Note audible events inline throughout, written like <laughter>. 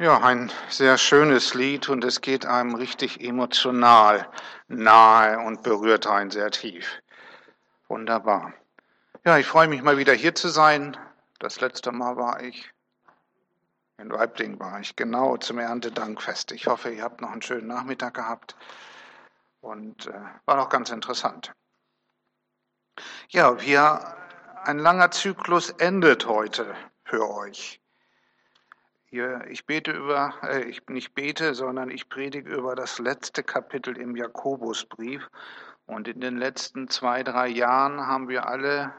Ja, ein sehr schönes Lied und es geht einem richtig emotional nahe und berührt einen sehr tief. Wunderbar. Ja, ich freue mich mal wieder hier zu sein. Das letzte Mal war ich in Weibling war ich genau zum Erntedankfest. Ich hoffe, ihr habt noch einen schönen Nachmittag gehabt und äh, war noch ganz interessant. Ja, wir ein langer Zyklus endet heute für euch. Ich bete über, äh, ich nicht bete, sondern ich predige über das letzte Kapitel im Jakobusbrief. Und in den letzten zwei, drei Jahren haben wir alle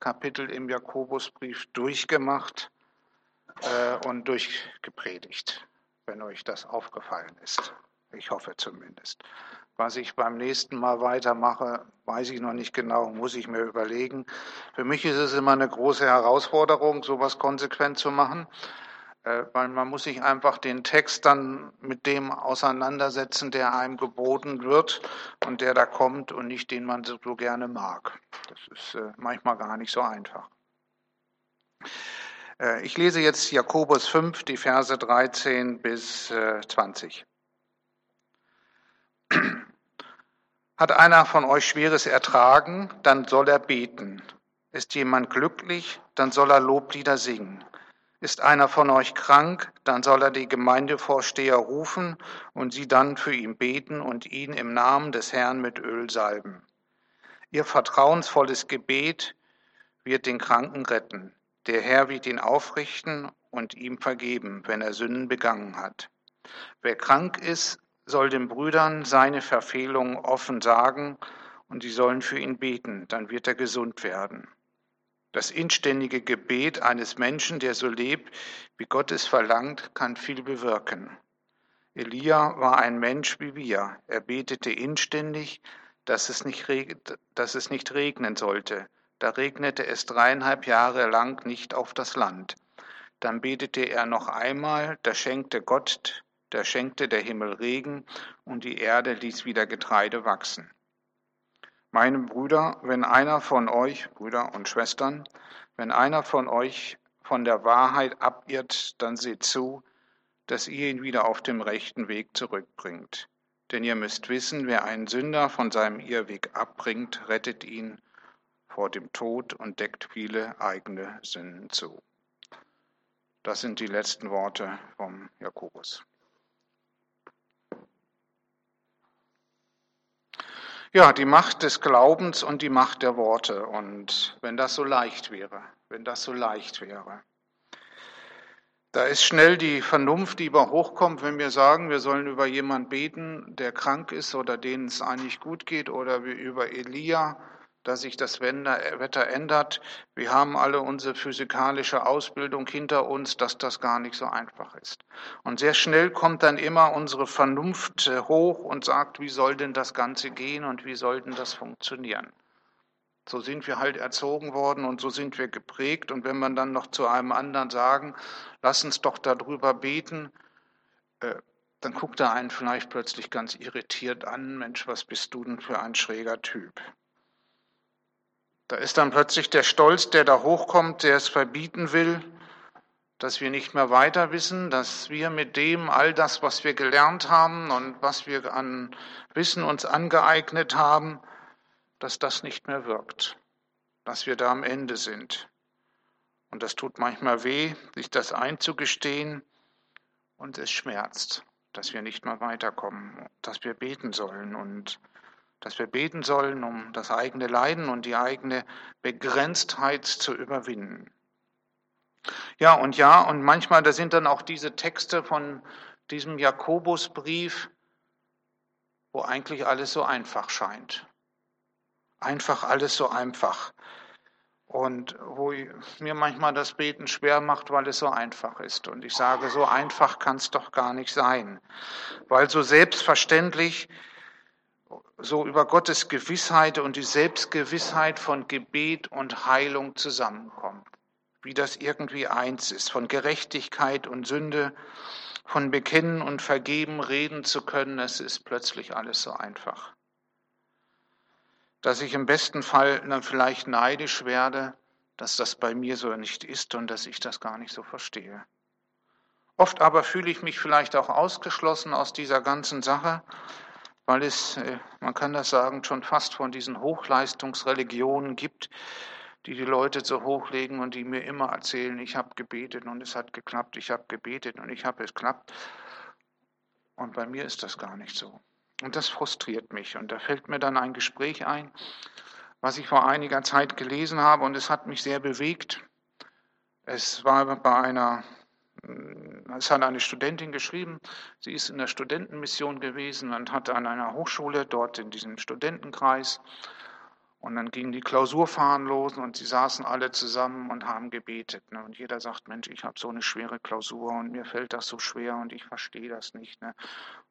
Kapitel im Jakobusbrief durchgemacht äh, und durchgepredigt, wenn euch das aufgefallen ist. Ich hoffe zumindest. Was ich beim nächsten Mal weitermache, weiß ich noch nicht genau, muss ich mir überlegen. Für mich ist es immer eine große Herausforderung, sowas konsequent zu machen. Äh, weil man muss sich einfach den Text dann mit dem auseinandersetzen, der einem geboten wird und der da kommt und nicht den man so gerne mag. Das ist äh, manchmal gar nicht so einfach. Äh, ich lese jetzt Jakobus 5, die Verse 13 bis 20. <clears throat> Hat einer von euch Schweres ertragen, dann soll er beten. Ist jemand glücklich, dann soll er Loblieder singen. Ist einer von euch krank, dann soll er die Gemeindevorsteher rufen und sie dann für ihn beten und ihn im Namen des Herrn mit Öl salben. Ihr vertrauensvolles Gebet wird den Kranken retten. Der Herr wird ihn aufrichten und ihm vergeben, wenn er Sünden begangen hat. Wer krank ist, soll den Brüdern seine Verfehlungen offen sagen und sie sollen für ihn beten, dann wird er gesund werden. Das inständige Gebet eines Menschen, der so lebt, wie Gott es verlangt, kann viel bewirken. Elia war ein Mensch wie wir. Er betete inständig, dass es nicht, dass es nicht regnen sollte. Da regnete es dreieinhalb Jahre lang nicht auf das Land. Dann betete er noch einmal, da schenkte Gott, da schenkte der Himmel Regen und die Erde ließ wieder Getreide wachsen. Meine Brüder, wenn einer von euch, Brüder und Schwestern, wenn einer von euch von der Wahrheit abirrt, dann seht zu, dass ihr ihn wieder auf dem rechten Weg zurückbringt. Denn ihr müsst wissen, wer einen Sünder von seinem Irrweg abbringt, rettet ihn vor dem Tod und deckt viele eigene Sünden zu. Das sind die letzten Worte vom Jakobus. Ja, die Macht des Glaubens und die Macht der Worte. Und wenn das so leicht wäre, wenn das so leicht wäre. Da ist schnell die Vernunft, die über hochkommt, wenn wir sagen, wir sollen über jemanden beten, der krank ist oder denen es eigentlich gut geht, oder über Elia, dass sich das Wetter ändert. Wir haben alle unsere physikalische Ausbildung hinter uns, dass das gar nicht so einfach ist. Und sehr schnell kommt dann immer unsere Vernunft äh, hoch und sagt, wie soll denn das Ganze gehen und wie soll denn das funktionieren? So sind wir halt erzogen worden und so sind wir geprägt. Und wenn man dann noch zu einem anderen sagen, lass uns doch darüber beten, äh, dann guckt er einen vielleicht plötzlich ganz irritiert an, Mensch, was bist du denn für ein schräger Typ? Da ist dann plötzlich der Stolz, der da hochkommt, der es verbieten will, dass wir nicht mehr weiter wissen, dass wir mit dem all das, was wir gelernt haben und was wir an Wissen uns angeeignet haben, dass das nicht mehr wirkt, dass wir da am Ende sind. Und das tut manchmal weh, sich das einzugestehen und es schmerzt, dass wir nicht mehr weiterkommen, dass wir beten sollen und dass wir beten sollen, um das eigene Leiden und die eigene Begrenztheit zu überwinden. Ja, und ja, und manchmal, da sind dann auch diese Texte von diesem Jakobusbrief, wo eigentlich alles so einfach scheint. Einfach alles so einfach. Und wo mir manchmal das Beten schwer macht, weil es so einfach ist. Und ich sage, so einfach kann es doch gar nicht sein. Weil so selbstverständlich so über Gottes Gewissheit und die Selbstgewissheit von Gebet und Heilung zusammenkommt. Wie das irgendwie eins ist, von Gerechtigkeit und Sünde, von Bekennen und Vergeben reden zu können, es ist plötzlich alles so einfach. Dass ich im besten Fall dann vielleicht neidisch werde, dass das bei mir so nicht ist und dass ich das gar nicht so verstehe. Oft aber fühle ich mich vielleicht auch ausgeschlossen aus dieser ganzen Sache, weil es, äh, man kann das sagen, schon fast von diesen Hochleistungsreligionen gibt, die die Leute so hochlegen und die mir immer erzählen, ich habe gebetet und es hat geklappt, ich habe gebetet und ich habe es geklappt. Und bei mir ist das gar nicht so. Und das frustriert mich. Und da fällt mir dann ein Gespräch ein, was ich vor einiger Zeit gelesen habe und es hat mich sehr bewegt. Es war bei einer, es hat eine Studentin geschrieben, sie ist in der Studentenmission gewesen und hatte an einer Hochschule dort in diesem Studentenkreis und dann gingen die Klausurfahren los und sie saßen alle zusammen und haben gebetet. Ne? Und jeder sagt, Mensch, ich habe so eine schwere Klausur und mir fällt das so schwer und ich verstehe das nicht. Ne?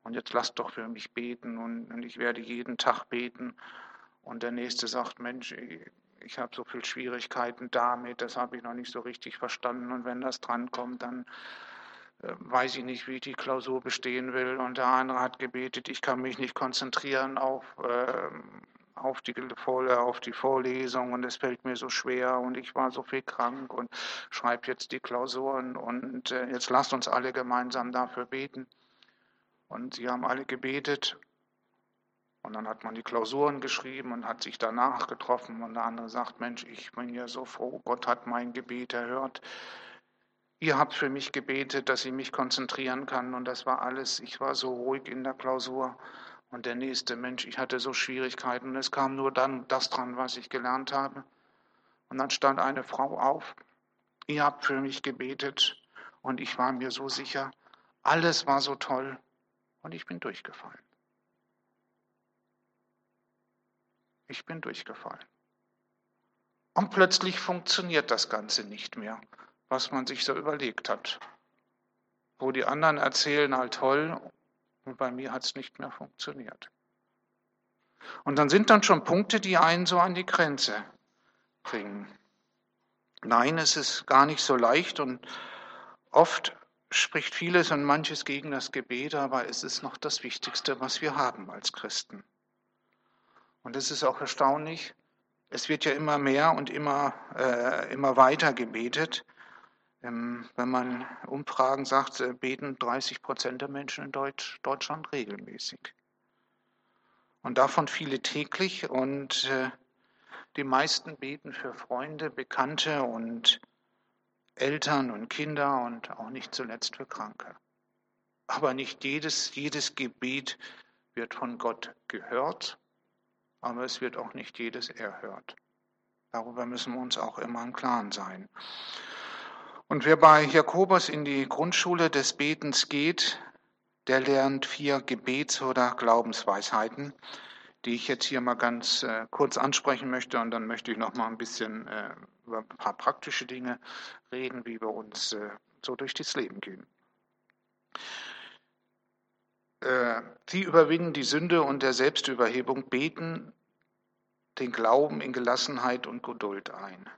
Und jetzt lasst doch für mich beten und, und ich werde jeden Tag beten. Und der nächste sagt, Mensch, ich, habe so viele Schwierigkeiten damit, das habe ich noch nicht so richtig verstanden. Und wenn das drankommt, dann weiß ich nicht, wie ich die Klausur bestehen will. Und der andere hat gebetet, ich kann mich nicht konzentrieren auf... Äh, auf die, auf die Vorlesung und es fällt mir so schwer und ich war so viel krank und schreibe jetzt die Klausuren und äh, jetzt lasst uns alle gemeinsam dafür beten. Und sie haben alle gebetet und dann hat man die Klausuren geschrieben und hat sich danach getroffen und der andere sagt, Mensch, ich bin ja so froh, Gott hat mein Gebet erhört. Ihr habt für mich gebetet, dass ich mich konzentrieren kann und das war alles. Ich war so ruhig in der Klausur. Und der nächste Mensch, ich hatte so Schwierigkeiten und es kam nur dann das dran, was ich gelernt habe. Und dann stand eine Frau auf, ihr habt für mich gebetet und ich war mir so sicher, alles war so toll und ich bin durchgefallen. Ich bin durchgefallen. Und plötzlich funktioniert das Ganze nicht mehr, was man sich so überlegt hat. Wo die anderen erzählen, all toll, und bei mir hat es nicht mehr funktioniert. Und dann sind dann schon Punkte, die einen so an die Grenze bringen. Nein, es ist gar nicht so leicht und oft spricht vieles und manches gegen das Gebet, aber es ist noch das Wichtigste, was wir haben als Christen. Und es ist auch erstaunlich, es wird ja immer mehr und immer, äh, immer weiter gebetet. Ähm, wenn man Umfragen sagt, äh, beten 30 Prozent der Menschen in Deutsch, Deutschland regelmäßig. Und davon viele täglich und äh, die meisten beten für Freunde, Bekannte und Eltern und Kinder und auch nicht zuletzt für Kranke. Aber nicht jedes, jedes Gebet wird von Gott gehört, aber es wird auch nicht jedes erhört. Darüber müssen wir uns auch immer im Klaren sein. Und wer bei Jakobus in die Grundschule des Betens geht, der lernt vier Gebets- oder Glaubensweisheiten, die ich jetzt hier mal ganz äh, kurz ansprechen möchte. Und dann möchte ich noch mal ein bisschen äh, über ein paar praktische Dinge reden, wie wir uns äh, so durch das Leben gehen. Äh, sie überwinden die Sünde und der Selbstüberhebung, beten den Glauben in Gelassenheit und Geduld ein.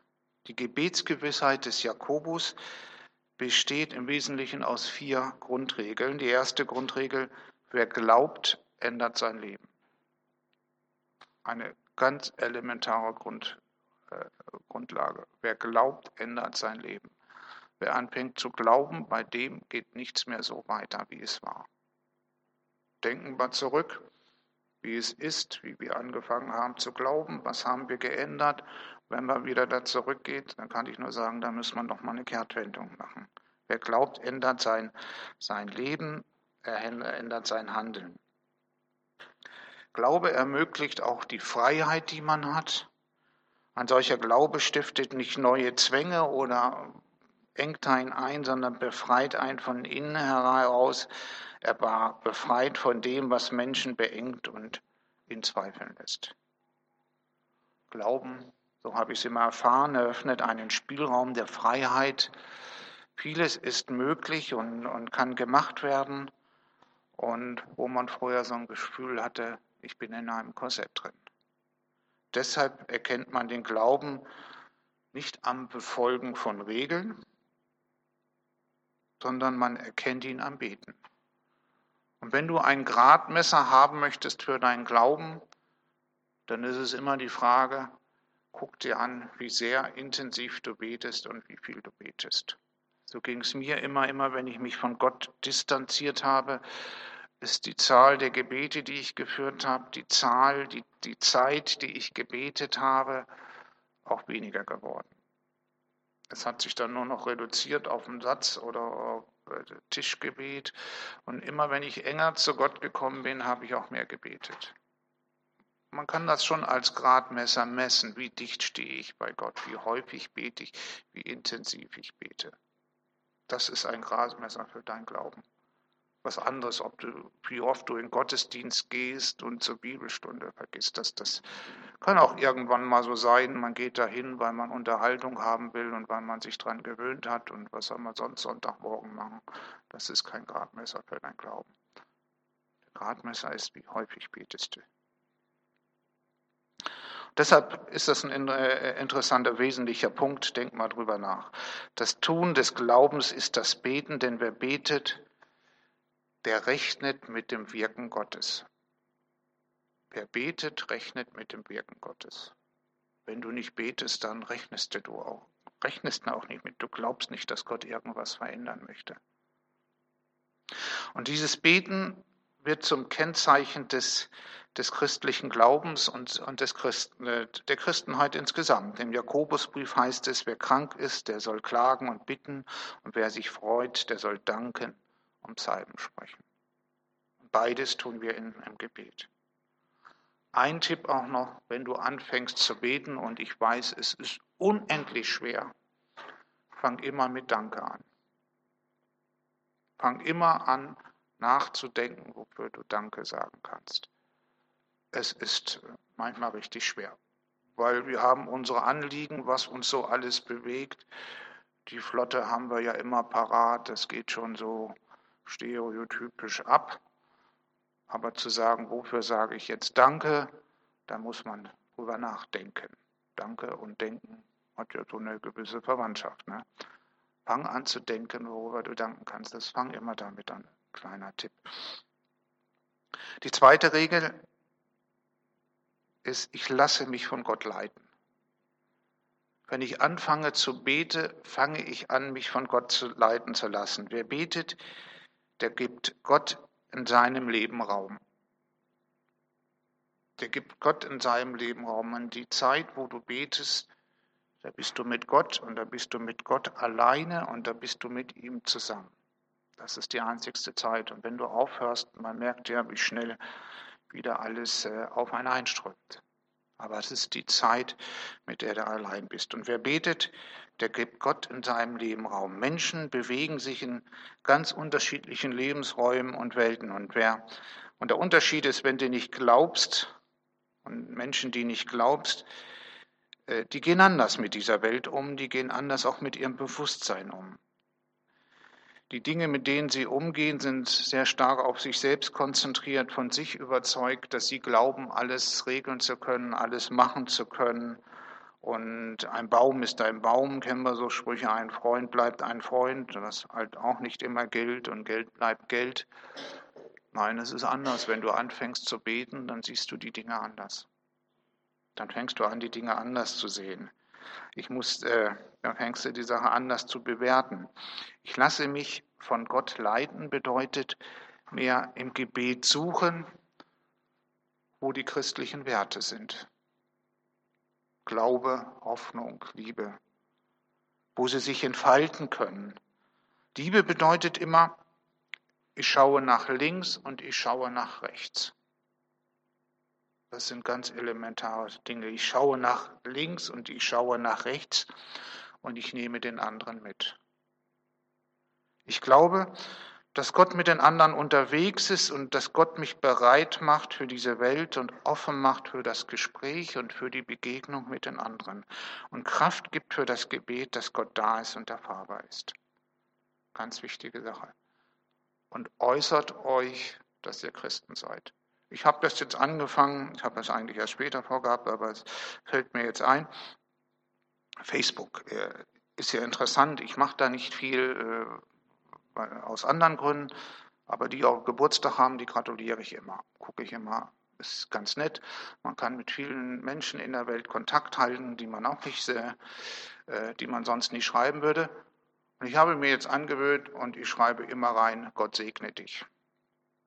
Die Gebetsgewissheit des Jakobus besteht im Wesentlichen aus vier Grundregeln. Die erste Grundregel, wer glaubt, ändert sein Leben. Eine ganz elementare Grund, äh, Grundlage. Wer glaubt, ändert sein Leben. Wer anfängt zu glauben, bei dem geht nichts mehr so weiter, wie es war. Denken wir zurück, wie es ist, wie wir angefangen haben zu glauben, was haben wir geändert wenn man wieder da zurückgeht, dann kann ich nur sagen, da muss man noch mal eine Kehrtwendung machen. Wer glaubt, ändert sein, sein Leben, er ändert sein Handeln. Glaube ermöglicht auch die Freiheit, die man hat. Ein solcher Glaube stiftet nicht neue Zwänge oder engt einen ein, sondern befreit einen von innen heraus. Er war befreit von dem, was Menschen beengt und in Zweifeln lässt. Glauben so habe ich es immer erfahren, eröffnet einen Spielraum der Freiheit. Vieles ist möglich und, und kann gemacht werden. Und wo man vorher so ein Gefühl hatte, ich bin in einem Korsett drin. Deshalb erkennt man den Glauben nicht am Befolgen von Regeln, sondern man erkennt ihn am Beten. Und wenn du ein Gradmesser haben möchtest für deinen Glauben, dann ist es immer die Frage, Guck dir an, wie sehr intensiv du betest und wie viel du betest. So ging es mir immer, immer, wenn ich mich von Gott distanziert habe, ist die Zahl der Gebete, die ich geführt habe, die Zahl, die, die Zeit, die ich gebetet habe, auch weniger geworden. Es hat sich dann nur noch reduziert auf einen Satz oder äh, Tischgebet. Und immer wenn ich enger zu Gott gekommen bin, habe ich auch mehr gebetet. Man kann das schon als Gradmesser messen, wie dicht stehe ich bei Gott, wie häufig bete ich, wie intensiv ich bete. Das ist ein Gradmesser für dein Glauben was anderes, ob du, wie oft du in Gottesdienst gehst und zur Bibelstunde vergisst das. Das kann auch irgendwann mal so sein. Man geht dahin, weil man Unterhaltung haben will und weil man sich daran gewöhnt hat und was soll man sonst Sonntagmorgen machen. Das ist kein Gradmesser für dein Glauben. Der Gradmesser ist, wie häufig betest du. Deshalb ist das ein äh, interessanter, wesentlicher Punkt. Denk mal drüber nach. Das Tun des Glaubens ist das Beten, denn wer betet, der rechnet mit dem Wirken Gottes. Wer betet, rechnet mit dem Wirken Gottes. Wenn du nicht betest, dann rechnest du auch, rechnest auch nicht mit. Du glaubst nicht, dass Gott irgendwas verändern möchte. Und dieses Beten wird zum Kennzeichen des, des christlichen Glaubens und, und des Christen, äh, der Christenheit insgesamt. Im Jakobusbrief heißt es, wer krank ist, der soll klagen und bitten, und wer sich freut, der soll danken und Psalmen sprechen. Beides tun wir in, im Gebet. Ein Tipp auch noch, wenn du anfängst zu beten und ich weiß, es ist unendlich schwer, fang immer mit Danke an. Fang immer an, nachzudenken, wofür du Danke sagen kannst. Es ist manchmal richtig schwer, weil wir haben unsere Anliegen, was uns so alles bewegt. Die Flotte haben wir ja immer parat, das geht schon so stereotypisch ab. Aber zu sagen, wofür sage ich jetzt Danke, da muss man drüber nachdenken. Danke und Denken hat ja so eine gewisse Verwandtschaft. Ne? Fang an zu denken, worüber du danken kannst. Das fang immer damit an. Kleiner Tipp. Die zweite Regel ist, ich lasse mich von Gott leiten. Wenn ich anfange zu beten, fange ich an, mich von Gott zu leiten zu lassen. Wer betet, der gibt Gott in seinem Leben Raum. Der gibt Gott in seinem Leben Raum. Und die Zeit, wo du betest, da bist du mit Gott und da bist du mit Gott alleine und da bist du mit ihm zusammen. Das ist die einzigste Zeit. Und wenn du aufhörst, man merkt ja, wie schnell wieder alles äh, auf einen einströmt. Aber es ist die Zeit, mit der du allein bist. Und wer betet, der gibt Gott in seinem Leben Raum. Menschen bewegen sich in ganz unterschiedlichen Lebensräumen und Welten. Und wer, und der Unterschied ist, wenn du nicht glaubst, und Menschen, die nicht glaubst, äh, die gehen anders mit dieser Welt um, die gehen anders auch mit ihrem Bewusstsein um. Die Dinge, mit denen sie umgehen, sind sehr stark auf sich selbst konzentriert, von sich überzeugt, dass sie glauben, alles regeln zu können, alles machen zu können. Und ein Baum ist ein Baum, kennen wir so Sprüche, ein Freund bleibt ein Freund, was halt auch nicht immer gilt und Geld bleibt Geld. Nein, es ist anders. Wenn du anfängst zu beten, dann siehst du die Dinge anders. Dann fängst du an, die Dinge anders zu sehen. Ich muss, äh, dann fängst du die Sache anders zu bewerten. Ich lasse mich von Gott leiten, bedeutet mehr im Gebet suchen, wo die christlichen Werte sind. Glaube, Hoffnung, Liebe, wo sie sich entfalten können. Liebe bedeutet immer, ich schaue nach links und ich schaue nach rechts. Das sind ganz elementare Dinge. Ich schaue nach links und ich schaue nach rechts und ich nehme den anderen mit. Ich glaube, dass Gott mit den anderen unterwegs ist und dass Gott mich bereit macht für diese Welt und offen macht für das Gespräch und für die Begegnung mit den anderen und Kraft gibt für das Gebet, dass Gott da ist und erfahrbar ist. Ganz wichtige Sache. Und äußert euch, dass ihr Christen seid. Ich habe das jetzt angefangen, ich habe das eigentlich erst später vorgehabt, aber es fällt mir jetzt ein. Facebook äh, ist ja interessant. Ich mache da nicht viel äh, aus anderen Gründen, aber die auch Geburtstag haben, die gratuliere ich immer. Gucke ich immer. Ist ganz nett. Man kann mit vielen Menschen in der Welt Kontakt halten, die man auch nicht, äh, die man sonst nicht schreiben würde. Und ich habe mir jetzt angewöhnt und ich schreibe immer rein, Gott segne dich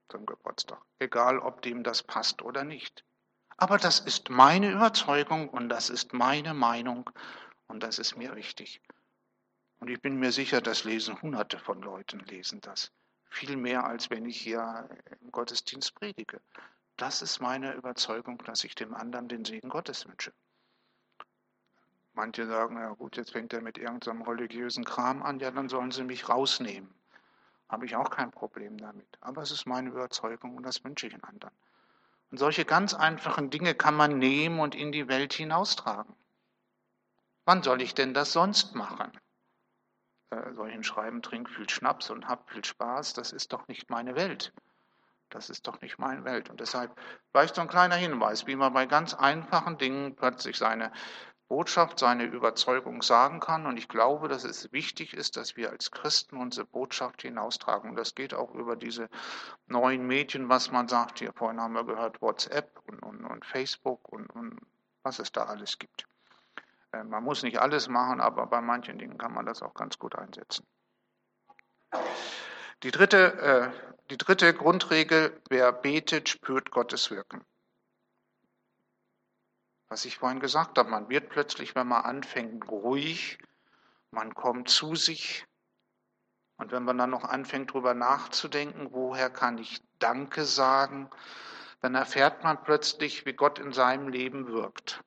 zum Geburtstag. Egal, ob dem das passt oder nicht. Aber das ist meine Überzeugung und das ist meine Meinung und das ist mir wichtig. Und ich bin mir sicher, das lesen Hunderte von Leuten, lesen das. Viel mehr, als wenn ich hier im Gottesdienst predige. Das ist meine Überzeugung, dass ich dem anderen den Segen Gottes wünsche. Manche sagen, ja gut, jetzt fängt er mit irgendeinem religiösen Kram an, ja, dann sollen sie mich rausnehmen. Habe ich auch kein Problem damit. Aber es ist meine Überzeugung und das wünsche ich den anderen. Und solche ganz einfachen Dinge kann man nehmen und in die Welt hinaustragen. Wann soll ich denn das sonst machen? Äh, soll ich hinschreiben, trink viel Schnaps und hab viel Spaß? Das ist doch nicht meine Welt. Das ist doch nicht meine Welt. Und deshalb vielleicht so ein kleiner Hinweis, wie man bei ganz einfachen Dingen plötzlich seine Botschaft, seine Überzeugung sagen kann. Und ich glaube, dass es wichtig ist, dass wir als Christen unsere Botschaft hinaustragen. Und das geht auch über diese neuen Medien, was man sagt. Hier vorhin haben wir gehört, WhatsApp und, und, und Facebook und, und was es da alles gibt. Äh, man muss nicht alles machen, aber bei manchen Dingen kann man das auch ganz gut einsetzen. Die dritte, äh, die dritte Grundregel, wer betet, spürt Gottes Wirken. Was ich vorhin gesagt habe, man wird plötzlich, wenn man anfängt, ruhig, man kommt zu sich. Und wenn man dann noch anfängt, darüber nachzudenken, woher kann ich Danke sagen, dann erfährt man plötzlich, wie Gott in seinem Leben wirkt.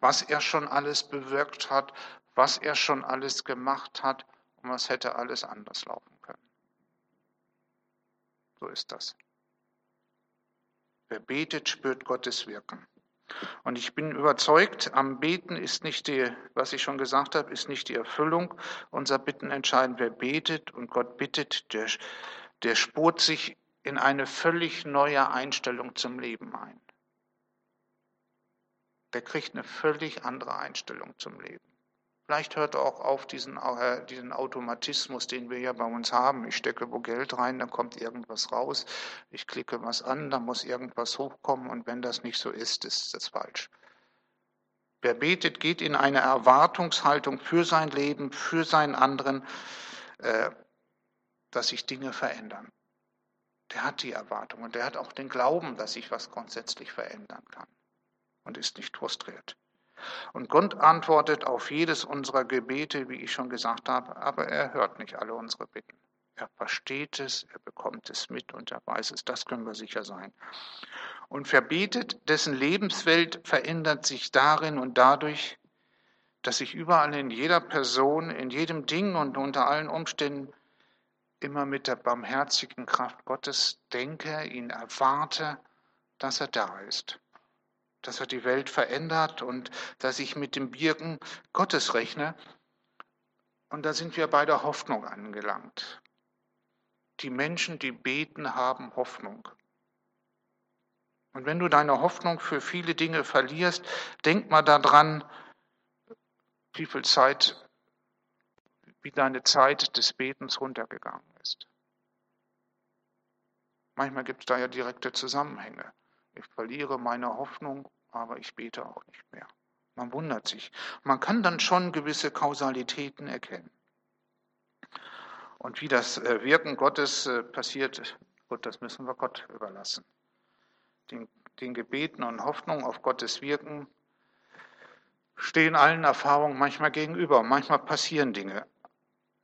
Was er schon alles bewirkt hat, was er schon alles gemacht hat und was hätte alles anders laufen können. So ist das. Wer betet, spürt Gottes Wirken. Und ich bin überzeugt, am Beten ist nicht die, was ich schon gesagt habe, ist nicht die Erfüllung unserer Bitten entscheidend. Wer betet und Gott bittet, der, der spurt sich in eine völlig neue Einstellung zum Leben ein. Der kriegt eine völlig andere Einstellung zum Leben. Vielleicht hört er auch auf diesen, äh, diesen Automatismus, den wir ja bei uns haben. Ich stecke wo Geld rein, dann kommt irgendwas raus. Ich klicke was an, dann muss irgendwas hochkommen und wenn das nicht so ist, ist das falsch. Wer betet, geht in eine Erwartungshaltung für sein Leben, für seinen anderen, äh, dass sich Dinge verändern. Der hat die Erwartung und der hat auch den Glauben, dass sich was grundsätzlich verändern kann und ist nicht frustriert. Und Gott antwortet auf jedes unserer Gebete, wie ich schon gesagt habe, aber er hört nicht alle unsere Bitten. Er versteht es, er bekommt es mit und er weiß es, das können wir sicher sein. Und verbetet, dessen Lebenswelt verändert sich darin und dadurch, dass ich überall in jeder Person, in jedem Ding und unter allen Umständen immer mit der barmherzigen Kraft Gottes denke, ihn erwarte, dass er da ist dass er die Welt verändert und dass ich mit dem Birken Gottes rechne. Und da sind wir bei der Hoffnung angelangt. Die Menschen, die beten, haben Hoffnung. Und wenn du deine Hoffnung für viele Dinge verlierst, denk mal daran, wie viel Zeit, wie deine Zeit des Betens runtergegangen ist. Manchmal gibt es da ja direkte Zusammenhänge. Ich verliere meine Hoffnung, aber ich bete auch nicht mehr. Man wundert sich. Man kann dann schon gewisse Kausalitäten erkennen. Und wie das äh, Wirken Gottes äh, passiert, gut, das müssen wir Gott überlassen. Den, den Gebeten und Hoffnungen auf Gottes Wirken stehen allen Erfahrungen manchmal gegenüber. Manchmal passieren Dinge,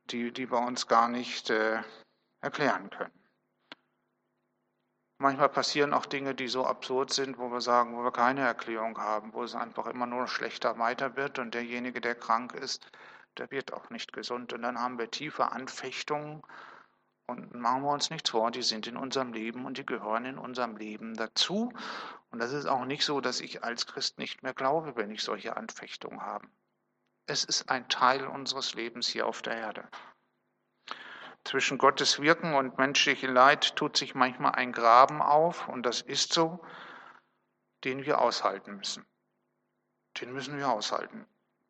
die, die wir uns gar nicht äh, erklären können. Manchmal passieren auch Dinge, die so absurd sind, wo wir sagen, wo wir keine Erklärung haben, wo es einfach immer nur schlechter weiter wird und derjenige, der krank ist, der wird auch nicht gesund. Und dann haben wir tiefe Anfechtungen und machen wir uns nichts vor, die sind in unserem Leben und die gehören in unserem Leben dazu. Und das ist auch nicht so, dass ich als Christ nicht mehr glaube, wenn ich solche Anfechtungen habe. Es ist ein Teil unseres Lebens hier auf der Erde. Zwischen Gottes Wirken und menschlichem Leid tut sich manchmal ein Graben auf, und das ist so, den wir aushalten müssen. Den müssen wir aushalten.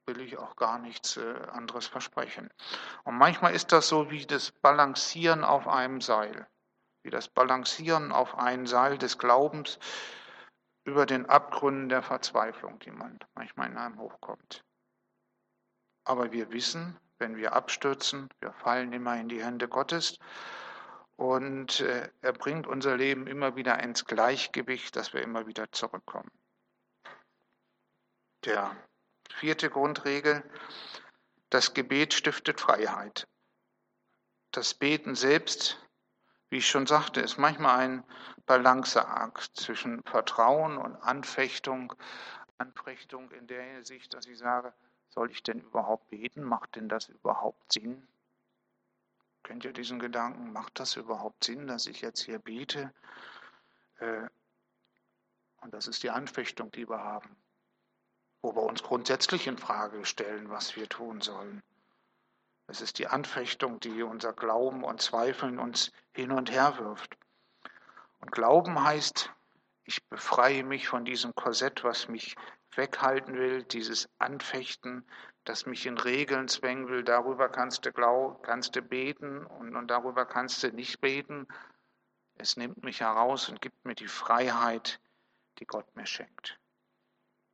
Will ich auch gar nichts äh, anderes versprechen. Und manchmal ist das so wie das Balancieren auf einem Seil, wie das Balancieren auf einem Seil des Glaubens über den Abgründen der Verzweiflung, die man manchmal in einem hochkommt. Aber wir wissen, wenn wir abstürzen. Wir fallen immer in die Hände Gottes. Und äh, er bringt unser Leben immer wieder ins Gleichgewicht, dass wir immer wieder zurückkommen. Der vierte Grundregel, das Gebet stiftet Freiheit. Das Beten selbst, wie ich schon sagte, ist manchmal ein Balanceakt zwischen Vertrauen und Anfechtung. Anfechtung in der Hinsicht, dass ich sage, soll ich denn überhaupt beten? Macht denn das überhaupt Sinn? Kennt ihr diesen Gedanken? Macht das überhaupt Sinn, dass ich jetzt hier bete? Äh, und das ist die Anfechtung, die wir haben, wo wir uns grundsätzlich in Frage stellen, was wir tun sollen. Es ist die Anfechtung, die unser Glauben und Zweifeln uns hin und her wirft. Und Glauben heißt, ich befreie mich von diesem Korsett, was mich weghalten will, dieses Anfechten, das mich in Regeln zwängen will, darüber kannst du glauben, kannst du beten und, und darüber kannst du nicht beten. Es nimmt mich heraus und gibt mir die Freiheit, die Gott mir schenkt.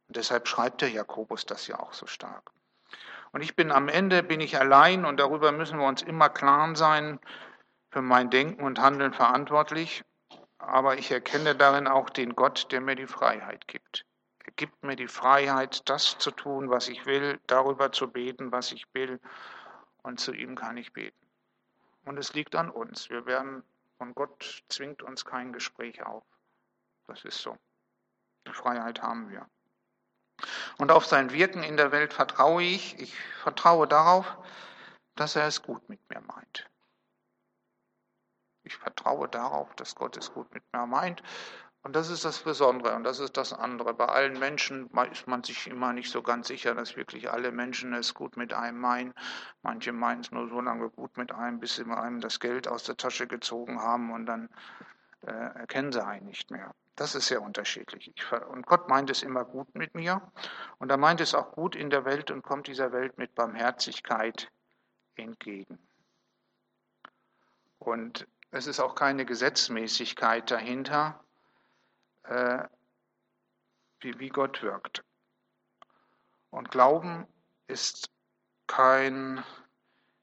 Und deshalb schreibt der Jakobus das ja auch so stark. Und ich bin am Ende, bin ich allein und darüber müssen wir uns immer klar sein, für mein Denken und Handeln verantwortlich. Aber ich erkenne darin auch den Gott, der mir die Freiheit gibt. Er gibt mir die Freiheit, das zu tun, was ich will, darüber zu beten, was ich will. Und zu ihm kann ich beten. Und es liegt an uns. Wir werden von Gott zwingt uns kein Gespräch auf. Das ist so. Die Freiheit haben wir. Und auf sein Wirken in der Welt vertraue ich. Ich vertraue darauf, dass er es gut mit mir meint. Ich vertraue darauf, dass Gott es gut mit mir meint und das ist das Besondere und das ist das andere. Bei allen Menschen ist man sich immer nicht so ganz sicher, dass wirklich alle Menschen es gut mit einem meinen. Manche meinen es nur so lange gut mit einem, bis sie einem das Geld aus der Tasche gezogen haben und dann äh, erkennen sie einen nicht mehr. Das ist sehr unterschiedlich. Ich, und Gott meint es immer gut mit mir und er meint es auch gut in der Welt und kommt dieser Welt mit Barmherzigkeit entgegen. Und es ist auch keine Gesetzmäßigkeit dahinter, äh, wie, wie Gott wirkt. Und Glauben ist kein,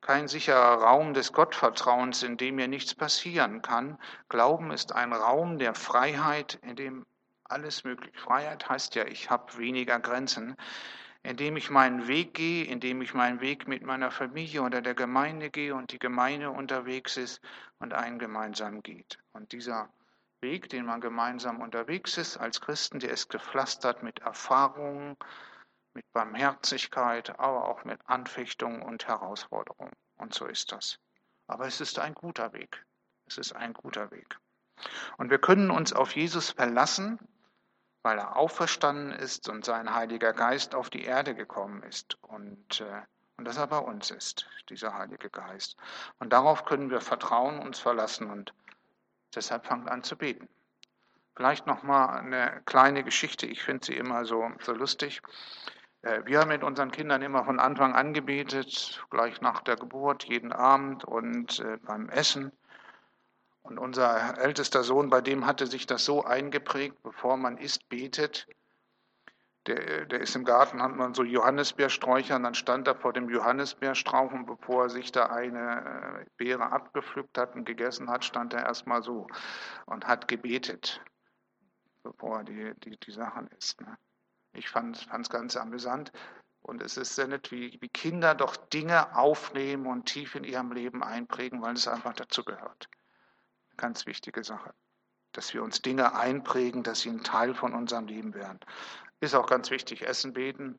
kein sicherer Raum des Gottvertrauens, in dem mir nichts passieren kann. Glauben ist ein Raum der Freiheit, in dem alles möglich. Freiheit heißt ja, ich habe weniger Grenzen, indem ich meinen Weg gehe, indem ich meinen Weg mit meiner Familie oder der Gemeinde gehe und die Gemeinde unterwegs ist und einen gemeinsam geht. Und dieser Weg, den man gemeinsam unterwegs ist als Christen, der ist gepflastert mit Erfahrungen, mit Barmherzigkeit, aber auch mit Anfechtungen und Herausforderungen. Und so ist das. Aber es ist ein guter Weg. Es ist ein guter Weg. Und wir können uns auf Jesus verlassen, weil er auferstanden ist und sein Heiliger Geist auf die Erde gekommen ist und, äh, und dass er bei uns ist, dieser Heilige Geist. Und darauf können wir vertrauen, uns verlassen und Deshalb fangt an zu beten. Vielleicht noch mal eine kleine Geschichte. Ich finde sie immer so, so lustig. Äh, wir haben mit unseren Kindern immer von Anfang an gebetet, gleich nach der Geburt, jeden Abend und äh, beim Essen. Und unser ältester Sohn, bei dem hatte sich das so eingeprägt, bevor man isst, betet. Der, der ist im Garten, hat man so Johannisbeersträucher, und dann stand er vor dem Johannisbeerstrauch und bevor er sich da eine äh, Beere abgepflückt hat und gegessen hat, stand er erstmal so und hat gebetet, bevor er die, die, die Sachen isst. Ne? Ich fand es ganz amüsant. Und es ist sehr nett, wie, wie Kinder doch Dinge aufnehmen und tief in ihrem Leben einprägen, weil es einfach dazu gehört. Ganz wichtige Sache dass wir uns Dinge einprägen, dass sie ein Teil von unserem Leben werden. Ist auch ganz wichtig. Essen, beten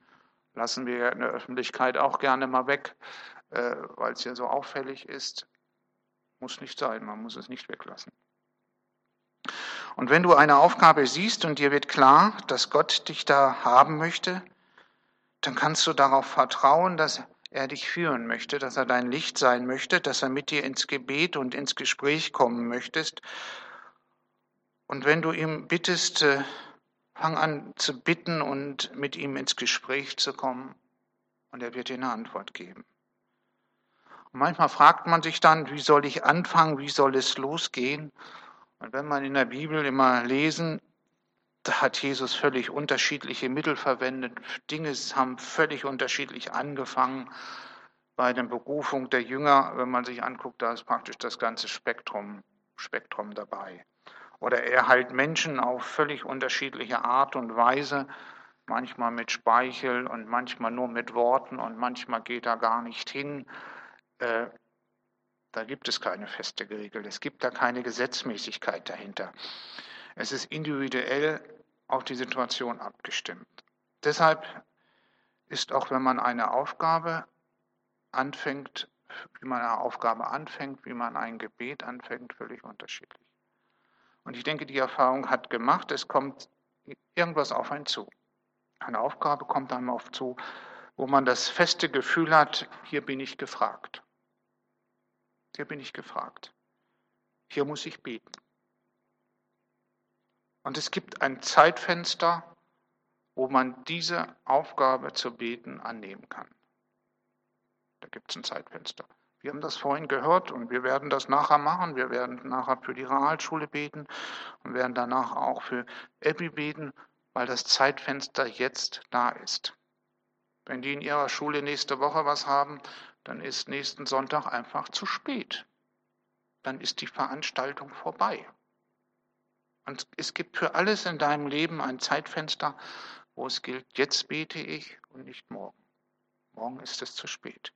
lassen wir in der Öffentlichkeit auch gerne mal weg, äh, weil es ja so auffällig ist. Muss nicht sein, man muss es nicht weglassen. Und wenn du eine Aufgabe siehst und dir wird klar, dass Gott dich da haben möchte, dann kannst du darauf vertrauen, dass er dich führen möchte, dass er dein Licht sein möchte, dass er mit dir ins Gebet und ins Gespräch kommen möchtest. Und wenn du ihm bittest, äh, Fang an zu bitten und mit ihm ins Gespräch zu kommen und er wird dir eine Antwort geben. Und manchmal fragt man sich dann, wie soll ich anfangen, wie soll es losgehen? Und wenn man in der Bibel immer lesen, da hat Jesus völlig unterschiedliche Mittel verwendet. Dinge haben völlig unterschiedlich angefangen. bei der Berufung der Jünger, wenn man sich anguckt, da ist praktisch das ganze Spektrum, Spektrum dabei. Oder er heilt Menschen auf völlig unterschiedliche Art und Weise, manchmal mit Speichel und manchmal nur mit Worten und manchmal geht er gar nicht hin. Äh, da gibt es keine feste Regel, es gibt da keine Gesetzmäßigkeit dahinter. Es ist individuell auf die Situation abgestimmt. Deshalb ist auch, wenn man eine Aufgabe anfängt, wie man eine Aufgabe anfängt, wie man ein Gebet anfängt, völlig unterschiedlich. Und ich denke, die Erfahrung hat gemacht, es kommt irgendwas auf einen zu. Eine Aufgabe kommt einem auf zu, wo man das feste Gefühl hat, hier bin ich gefragt. Hier bin ich gefragt. Hier muss ich beten. Und es gibt ein Zeitfenster, wo man diese Aufgabe zu beten annehmen kann. Da gibt es ein Zeitfenster. Wir haben das vorhin gehört und wir werden das nachher machen. Wir werden nachher für die Realschule beten und werden danach auch für Epi beten, weil das Zeitfenster jetzt da ist. Wenn die in ihrer Schule nächste Woche was haben, dann ist nächsten Sonntag einfach zu spät. Dann ist die Veranstaltung vorbei. Und es gibt für alles in deinem Leben ein Zeitfenster, wo es gilt, jetzt bete ich und nicht morgen. Morgen ist es zu spät.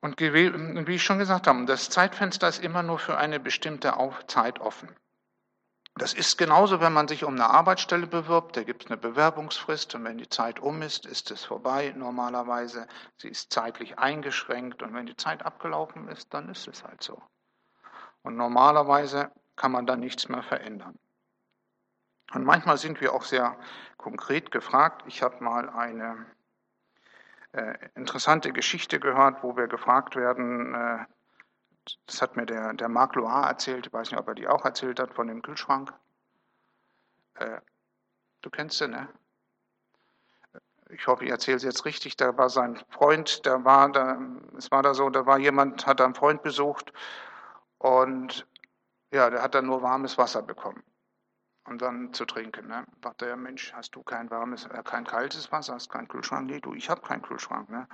Und wie ich schon gesagt habe, das Zeitfenster ist immer nur für eine bestimmte Zeit offen. Das ist genauso, wenn man sich um eine Arbeitsstelle bewirbt, da gibt es eine Bewerbungsfrist und wenn die Zeit um ist, ist es vorbei normalerweise. Sie ist zeitlich eingeschränkt und wenn die Zeit abgelaufen ist, dann ist es halt so. Und normalerweise kann man da nichts mehr verändern. Und manchmal sind wir auch sehr konkret gefragt. Ich habe mal eine äh, interessante Geschichte gehört, wo wir gefragt werden, äh, das hat mir der, der Marc Loire erzählt, ich weiß nicht, ob er die auch erzählt hat, von dem Kühlschrank. Äh, du kennst den, ne? Ich hoffe, ich erzähle es jetzt richtig. Da war sein Freund, da war da, es war da so, da war jemand, hat einen Freund besucht und ja, der hat dann nur warmes Wasser bekommen. Und dann zu trinken. Ne? Dachte er, Mensch, hast du kein warmes, äh, kein kaltes Wasser, hast keinen Kühlschrank? Nee, du, ich habe keinen Kühlschrank. Ne?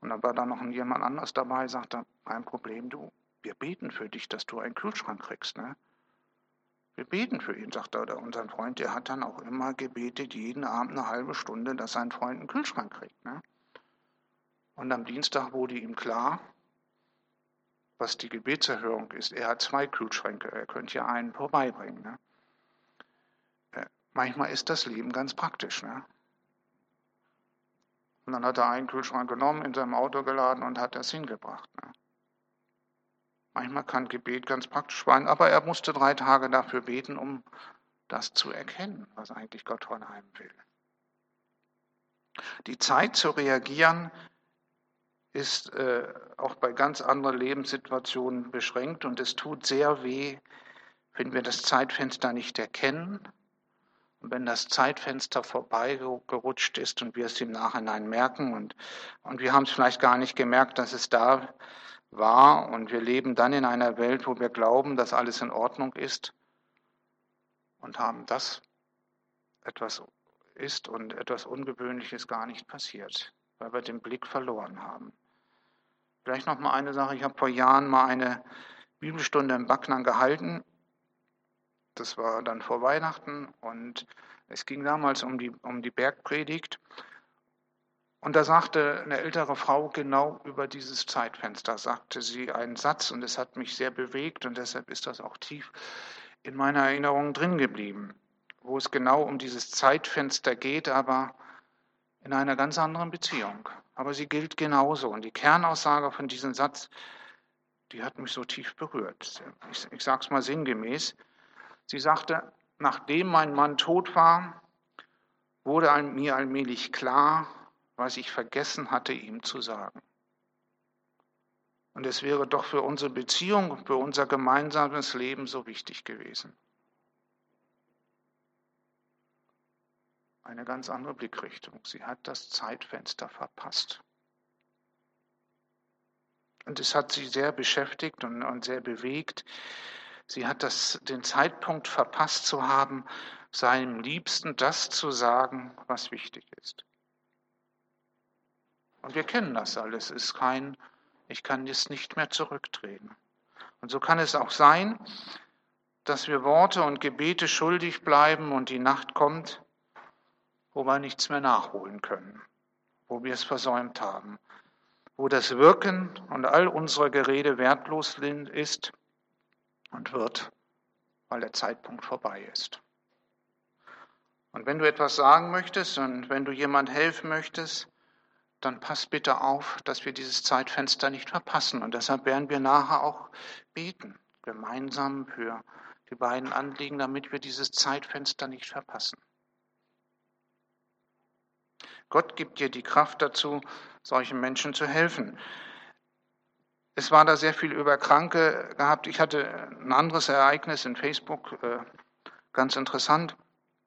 Und dann war da noch jemand anders dabei, sagte, kein Problem, du, wir beten für dich, dass du einen Kühlschrank kriegst. Ne? Wir beten für ihn, sagt er. Und sein Freund, der hat dann auch immer gebetet, jeden Abend eine halbe Stunde, dass sein Freund einen Kühlschrank kriegt. Ne? Und am Dienstag wurde ihm klar, was die Gebetserhörung ist. Er hat zwei Kühlschränke, er könnte ja einen vorbeibringen. Ne? Äh, manchmal ist das Leben ganz praktisch. Ne? Und dann hat er einen Kühlschrank genommen, in seinem Auto geladen und hat das hingebracht. Ne? Manchmal kann Gebet ganz praktisch sein, aber er musste drei Tage dafür beten, um das zu erkennen, was eigentlich Gott von einem will. Die Zeit zu reagieren ist äh, auch bei ganz anderen Lebenssituationen beschränkt und es tut sehr weh, wenn wir das Zeitfenster nicht erkennen und wenn das Zeitfenster vorbeigerutscht ist und wir es im Nachhinein merken und, und wir haben es vielleicht gar nicht gemerkt, dass es da war und wir leben dann in einer Welt, wo wir glauben, dass alles in Ordnung ist und haben das etwas ist und etwas Ungewöhnliches gar nicht passiert, weil wir den Blick verloren haben. Vielleicht noch mal eine Sache. Ich habe vor Jahren mal eine Bibelstunde im Backnang gehalten. Das war dann vor Weihnachten und es ging damals um die, um die Bergpredigt. Und da sagte eine ältere Frau genau über dieses Zeitfenster, sagte sie einen Satz und es hat mich sehr bewegt und deshalb ist das auch tief in meiner Erinnerung drin geblieben, wo es genau um dieses Zeitfenster geht, aber in einer ganz anderen Beziehung aber sie gilt genauso. Und die Kernaussage von diesem Satz, die hat mich so tief berührt. Ich, ich sage es mal sinngemäß. Sie sagte, nachdem mein Mann tot war, wurde mir allmählich klar, was ich vergessen hatte, ihm zu sagen. Und es wäre doch für unsere Beziehung, für unser gemeinsames Leben so wichtig gewesen. Eine ganz andere Blickrichtung. Sie hat das Zeitfenster verpasst. Und es hat sie sehr beschäftigt und, und sehr bewegt. Sie hat das, den Zeitpunkt verpasst zu haben, seinem Liebsten das zu sagen, was wichtig ist. Und wir kennen das alles. Es ist kein, ich kann jetzt nicht mehr zurücktreten. Und so kann es auch sein, dass wir Worte und Gebete schuldig bleiben und die Nacht kommt, wo wir nichts mehr nachholen können, wo wir es versäumt haben, wo das Wirken und all unserer Gerede wertlos ist und wird, weil der Zeitpunkt vorbei ist. Und wenn du etwas sagen möchtest und wenn du jemand helfen möchtest, dann pass bitte auf, dass wir dieses Zeitfenster nicht verpassen. Und deshalb werden wir nachher auch beten, gemeinsam für die beiden Anliegen, damit wir dieses Zeitfenster nicht verpassen. Gott gibt dir die Kraft dazu, solchen Menschen zu helfen. Es war da sehr viel über Kranke gehabt. Ich hatte ein anderes Ereignis in Facebook, äh, ganz interessant.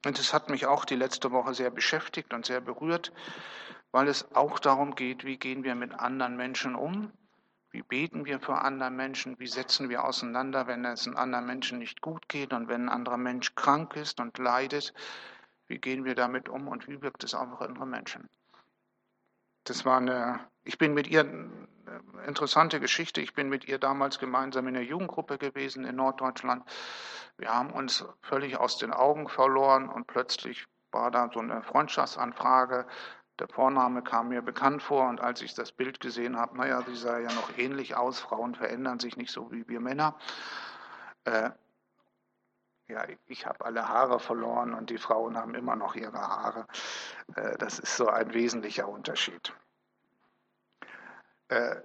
Und es hat mich auch die letzte Woche sehr beschäftigt und sehr berührt, weil es auch darum geht, wie gehen wir mit anderen Menschen um, wie beten wir für andere Menschen, wie setzen wir auseinander, wenn es einem anderen Menschen nicht gut geht und wenn ein anderer Mensch krank ist und leidet, wie gehen wir damit um und wie wirkt es auf andere Menschen. Das war eine, ich bin mit ihr, eine interessante Geschichte, ich bin mit ihr damals gemeinsam in der Jugendgruppe gewesen in Norddeutschland. Wir haben uns völlig aus den Augen verloren und plötzlich war da so eine Freundschaftsanfrage. Der Vorname kam mir bekannt vor und als ich das Bild gesehen habe, naja, sie sah ja noch ähnlich aus, Frauen verändern sich nicht so wie wir Männer. Äh, ja, ich habe alle Haare verloren und die Frauen haben immer noch ihre Haare. Äh, das ist so ein wesentlicher Unterschied. Äh,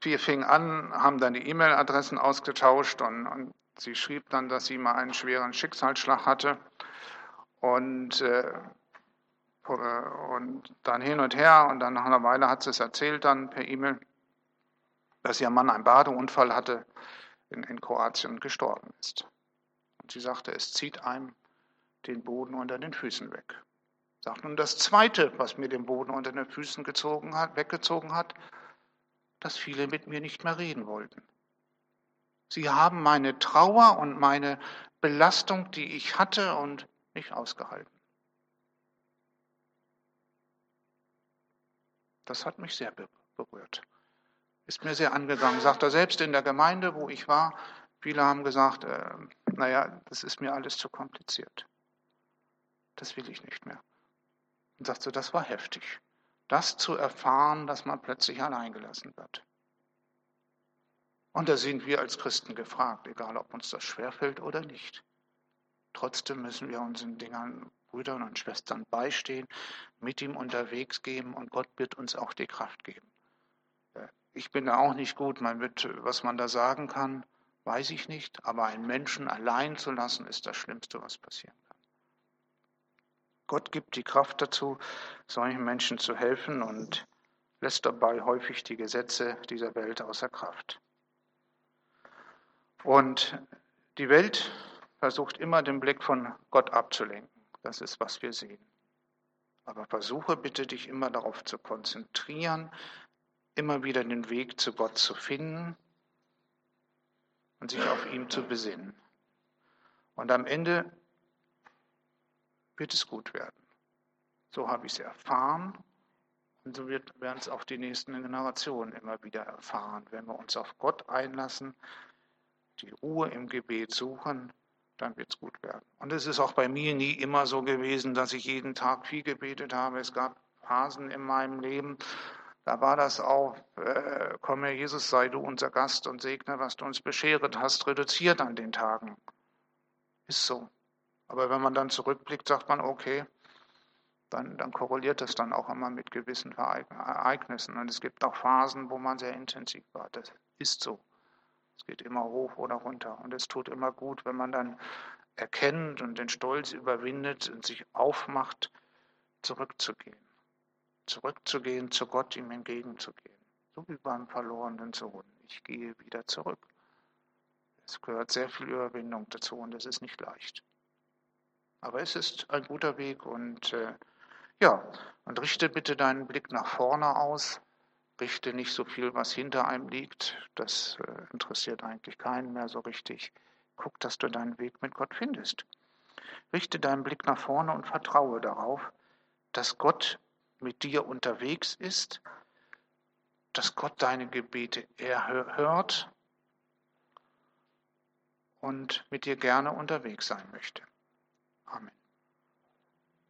wir fingen an, haben dann die E-Mail-Adressen ausgetauscht und, und, sie schrieb dann, dass sie mal einen schweren Schicksalsschlag hatte und, äh, und dann hin und her und dann nach einer Weile hat sie es erzählt dann per E-Mail, dass ihr Mann einen Badeunfall hatte in, in Kroatien und gestorben ist. Und sie sagte, es zieht einem den Boden unter den Füßen weg. Sagt nun das Zweite, was mir den Boden unter den Füßen gezogen hat, weggezogen hat, dass viele mit mir nicht mehr reden wollten. Sie haben meine Trauer und meine Belastung, die ich hatte und nicht ausgehalten. Das hat mich sehr berührt. Ist mir sehr angegangen. Sagt er selbst in der Gemeinde, wo ich war, Viele haben gesagt, äh, naja, das ist mir alles zu kompliziert. Das will ich nicht mehr. Und sagt so, das war heftig. Das zu erfahren, dass man plötzlich alleingelassen wird. Und da sind wir als Christen gefragt, egal ob uns das schwerfällt oder nicht. Trotzdem müssen wir unseren Dingern, Brüdern und Schwestern beistehen, mit ihm unterwegs gehen und Gott wird uns auch die Kraft geben. Ich bin da auch nicht gut, man wird, was man da sagen kann, Weiß ich nicht, aber einen Menschen allein zu lassen, ist das Schlimmste, was passieren kann. Gott gibt die Kraft dazu, solchen Menschen zu helfen und lässt dabei häufig die Gesetze dieser Welt außer Kraft. Und die Welt versucht immer den Blick von Gott abzulenken. Das ist, was wir sehen. Aber versuche bitte dich immer darauf zu konzentrieren, immer wieder den Weg zu Gott zu finden und sich auf ihn zu besinnen. Und am Ende wird es gut werden. So habe ich es erfahren und so werden es auch die nächsten Generationen immer wieder erfahren. Wenn wir uns auf Gott einlassen, die Ruhe im Gebet suchen, dann wird es gut werden. Und es ist auch bei mir nie immer so gewesen, dass ich jeden Tag viel gebetet habe. Es gab Phasen in meinem Leben, da war das auch, äh, komme Jesus, sei du unser Gast und segne, was du uns bescheret hast, reduziert an den Tagen. Ist so. Aber wenn man dann zurückblickt, sagt man, okay, dann, dann korreliert das dann auch immer mit gewissen Ereignissen. Und es gibt auch Phasen, wo man sehr intensiv war. Das ist so. Es geht immer hoch oder runter. Und es tut immer gut, wenn man dann erkennt und den Stolz überwindet und sich aufmacht, zurückzugehen zurückzugehen, zu Gott ihm entgegenzugehen. So wie beim verlorenen Sohn. Ich gehe wieder zurück. Es gehört sehr viel Überwindung dazu und es ist nicht leicht. Aber es ist ein guter Weg und äh, ja, und richte bitte deinen Blick nach vorne aus. Richte nicht so viel, was hinter einem liegt. Das äh, interessiert eigentlich keinen mehr so richtig. Guck, dass du deinen Weg mit Gott findest. Richte deinen Blick nach vorne und vertraue darauf, dass Gott mit dir unterwegs ist, dass Gott deine Gebete erhört und mit dir gerne unterwegs sein möchte.